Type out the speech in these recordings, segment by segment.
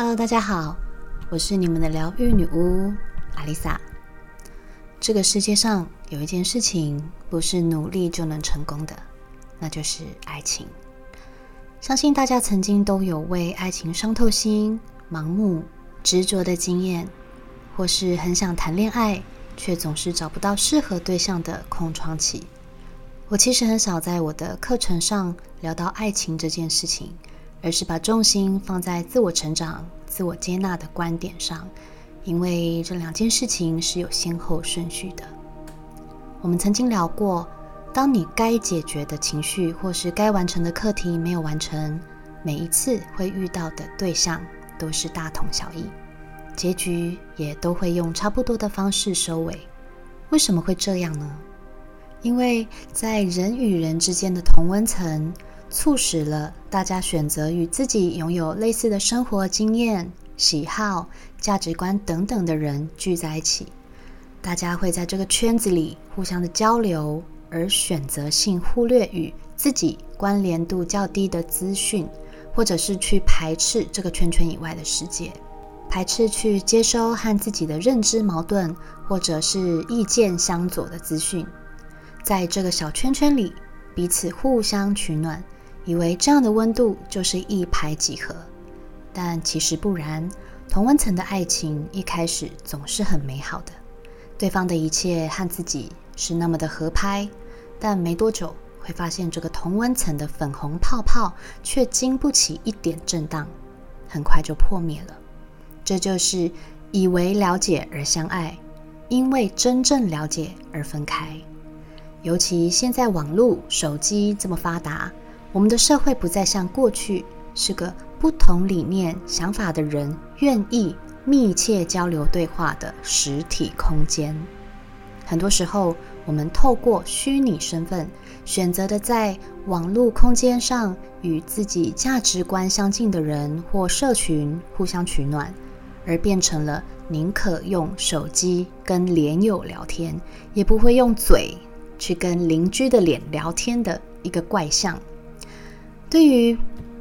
Hello，大家好，我是你们的疗愈女巫阿丽萨。这个世界上有一件事情不是努力就能成功的，那就是爱情。相信大家曾经都有为爱情伤透心、盲目执着的经验，或是很想谈恋爱却总是找不到适合对象的空窗期。我其实很少在我的课程上聊到爱情这件事情。而是把重心放在自我成长、自我接纳的观点上，因为这两件事情是有先后顺序的。我们曾经聊过，当你该解决的情绪或是该完成的课题没有完成，每一次会遇到的对象都是大同小异，结局也都会用差不多的方式收尾。为什么会这样呢？因为在人与人之间的同温层。促使了大家选择与自己拥有类似的生活经验、喜好、价值观等等的人聚在一起。大家会在这个圈子里互相的交流，而选择性忽略与自己关联度较低的资讯，或者是去排斥这个圈圈以外的世界，排斥去接收和自己的认知矛盾或者是意见相左的资讯。在这个小圈圈里，彼此互相取暖。以为这样的温度就是一拍即合，但其实不然。同温层的爱情一开始总是很美好的，对方的一切和自己是那么的合拍，但没多久会发现这个同温层的粉红泡泡却经不起一点震荡，很快就破灭了。这就是以为了解而相爱，因为真正了解而分开。尤其现在网络、手机这么发达。我们的社会不再像过去是个不同理念、想法的人愿意密切交流对话的实体空间。很多时候，我们透过虚拟身份选择的在网络空间上与自己价值观相近的人或社群互相取暖，而变成了宁可用手机跟连友聊天，也不会用嘴去跟邻居的脸聊天的一个怪象。对于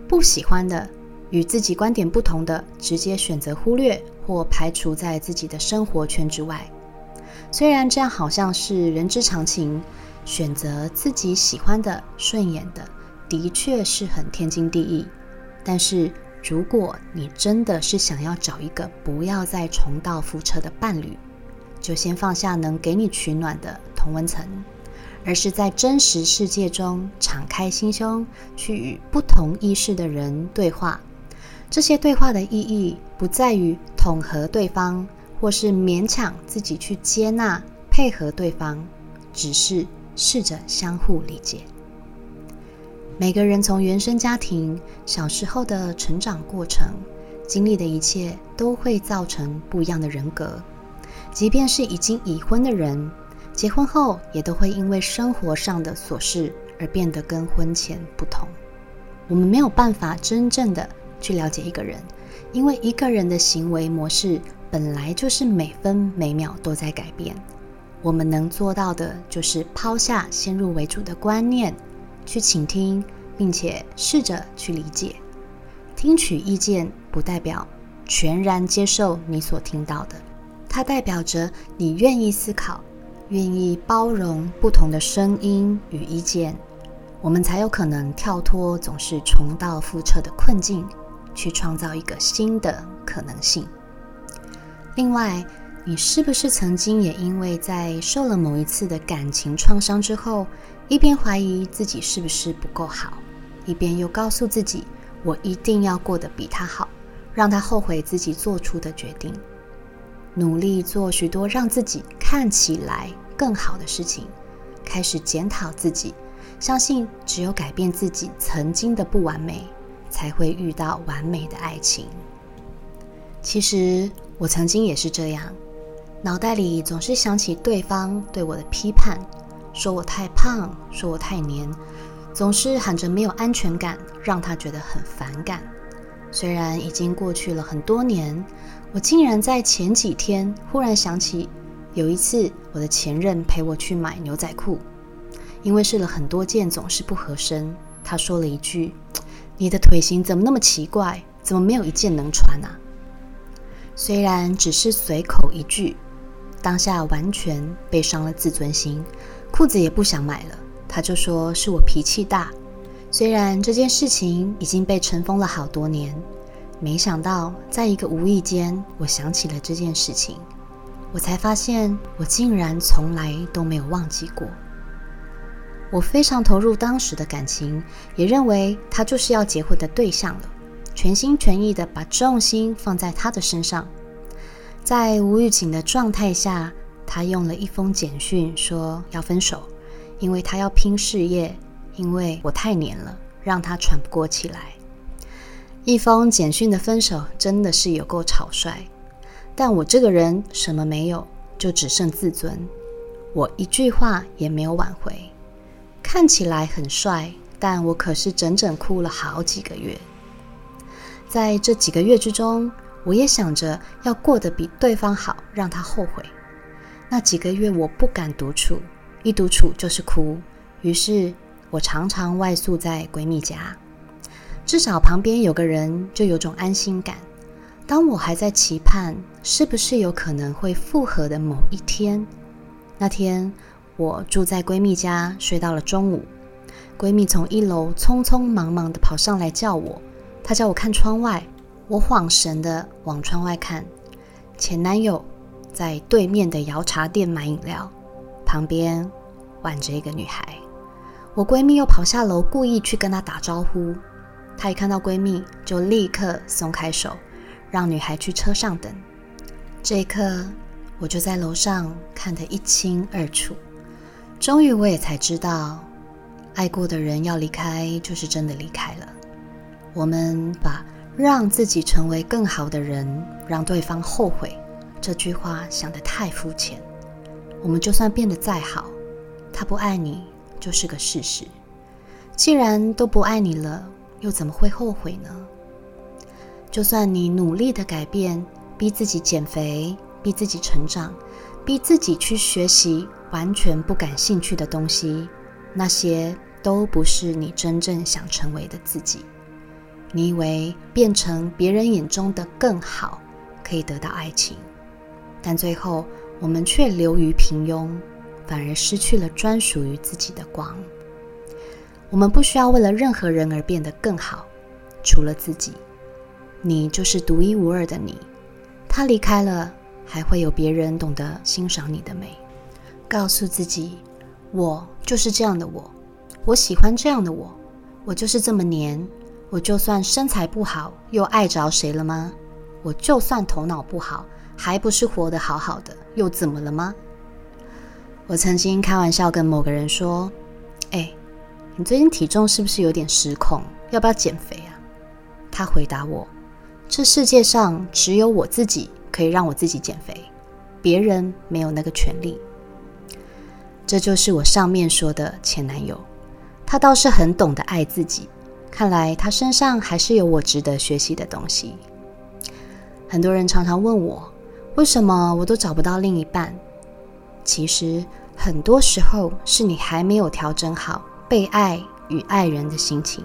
不喜欢的、与自己观点不同的，直接选择忽略或排除在自己的生活圈之外。虽然这样好像是人之常情，选择自己喜欢的、顺眼的，的确是很天经地义。但是，如果你真的是想要找一个不要再重蹈覆辙的伴侣，就先放下能给你取暖的同温层。而是在真实世界中敞开心胸，去与不同意识的人对话。这些对话的意义不在于统合对方，或是勉强自己去接纳、配合对方，只是试着相互理解。每个人从原生家庭、小时候的成长过程经历的一切，都会造成不一样的人格。即便是已经已婚的人。结婚后也都会因为生活上的琐事而变得跟婚前不同。我们没有办法真正的去了解一个人，因为一个人的行为模式本来就是每分每秒都在改变。我们能做到的就是抛下先入为主的观念，去倾听，并且试着去理解。听取意见不代表全然接受你所听到的，它代表着你愿意思考。愿意包容不同的声音与意见，我们才有可能跳脱总是重蹈覆辙的困境，去创造一个新的可能性。另外，你是不是曾经也因为在受了某一次的感情创伤之后，一边怀疑自己是不是不够好，一边又告诉自己我一定要过得比他好，让他后悔自己做出的决定？努力做许多让自己看起来更好的事情，开始检讨自己，相信只有改变自己曾经的不完美，才会遇到完美的爱情。其实我曾经也是这样，脑袋里总是想起对方对我的批判，说我太胖，说我太黏，总是喊着没有安全感，让他觉得很反感。虽然已经过去了很多年。我竟然在前几天忽然想起，有一次我的前任陪我去买牛仔裤，因为试了很多件总是不合身。他说了一句：“你的腿型怎么那么奇怪？怎么没有一件能穿啊？”虽然只是随口一句，当下完全被伤了自尊心，裤子也不想买了。他就说是我脾气大。虽然这件事情已经被尘封了好多年，没想到在一个无意间，我想起了这件事情，我才发现我竟然从来都没有忘记过。我非常投入当时的感情，也认为他就是要结婚的对象了，全心全意的把重心放在他的身上。在无预警的状态下，他用了一封简讯说要分手，因为他要拼事业。因为我太黏了，让他喘不过气来。一封简讯的分手真的是有够草率，但我这个人什么没有，就只剩自尊。我一句话也没有挽回。看起来很帅，但我可是整整哭了好几个月。在这几个月之中，我也想着要过得比对方好，让他后悔。那几个月我不敢独处，一独处就是哭。于是。我常常外宿在闺蜜家，至少旁边有个人就有种安心感。当我还在期盼是不是有可能会复合的某一天，那天我住在闺蜜家，睡到了中午，闺蜜从一楼匆匆忙忙的跑上来叫我，她叫我看窗外，我恍神地往窗外看，前男友在对面的摇茶店买饮料，旁边挽着一个女孩。我闺蜜又跑下楼，故意去跟她打招呼。她一看到闺蜜，就立刻松开手，让女孩去车上等。这一刻，我就在楼上看得一清二楚。终于，我也才知道，爱过的人要离开，就是真的离开了。我们把让自己成为更好的人，让对方后悔这句话想得太肤浅。我们就算变得再好，他不爱你。就是个事实。既然都不爱你了，又怎么会后悔呢？就算你努力的改变，逼自己减肥，逼自己成长，逼自己去学习完全不感兴趣的东西，那些都不是你真正想成为的自己。你以为变成别人眼中的更好，可以得到爱情，但最后我们却流于平庸。反而失去了专属于自己的光。我们不需要为了任何人而变得更好，除了自己，你就是独一无二的你。他离开了，还会有别人懂得欣赏你的美。告诉自己，我就是这样的我，我喜欢这样的我，我就是这么黏。我就算身材不好，又爱着谁了吗？我就算头脑不好，还不是活得好好的，又怎么了吗？我曾经开玩笑跟某个人说：“哎，你最近体重是不是有点失控？要不要减肥啊？”他回答我：“这世界上只有我自己可以让我自己减肥，别人没有那个权利。”这就是我上面说的前男友，他倒是很懂得爱自己。看来他身上还是有我值得学习的东西。很多人常常问我，为什么我都找不到另一半？其实很多时候是你还没有调整好被爱与爱人的心情。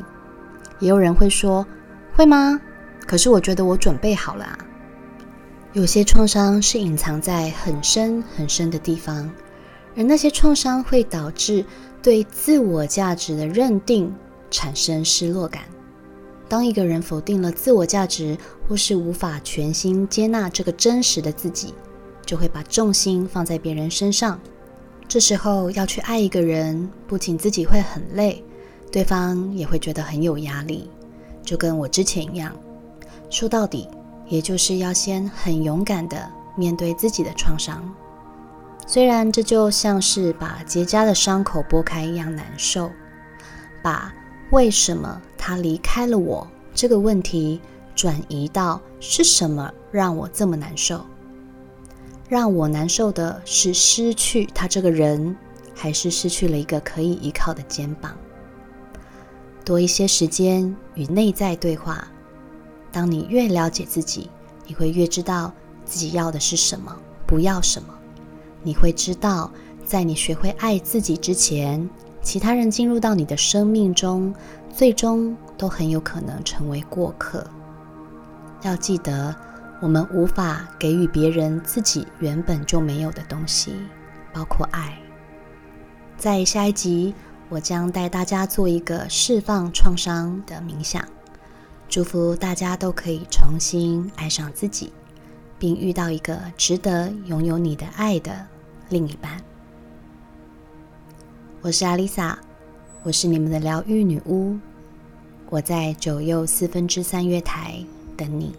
也有人会说：“会吗？”可是我觉得我准备好了啊。有些创伤是隐藏在很深很深的地方，而那些创伤会导致对自我价值的认定产生失落感。当一个人否定了自我价值，或是无法全心接纳这个真实的自己。就会把重心放在别人身上，这时候要去爱一个人，不仅自己会很累，对方也会觉得很有压力。就跟我之前一样，说到底，也就是要先很勇敢的面对自己的创伤。虽然这就像是把结痂的伤口剥开一样难受，把为什么他离开了我这个问题转移到是什么让我这么难受。让我难受的是失去他这个人，还是失去了一个可以依靠的肩膀？多一些时间与内在对话。当你越了解自己，你会越知道自己要的是什么，不要什么。你会知道，在你学会爱自己之前，其他人进入到你的生命中，最终都很有可能成为过客。要记得。我们无法给予别人自己原本就没有的东西，包括爱。在下一集，我将带大家做一个释放创伤的冥想，祝福大家都可以重新爱上自己，并遇到一个值得拥有你的爱的另一半。我是阿丽萨，我是你们的疗愈女巫，我在九又四分之三月台等你。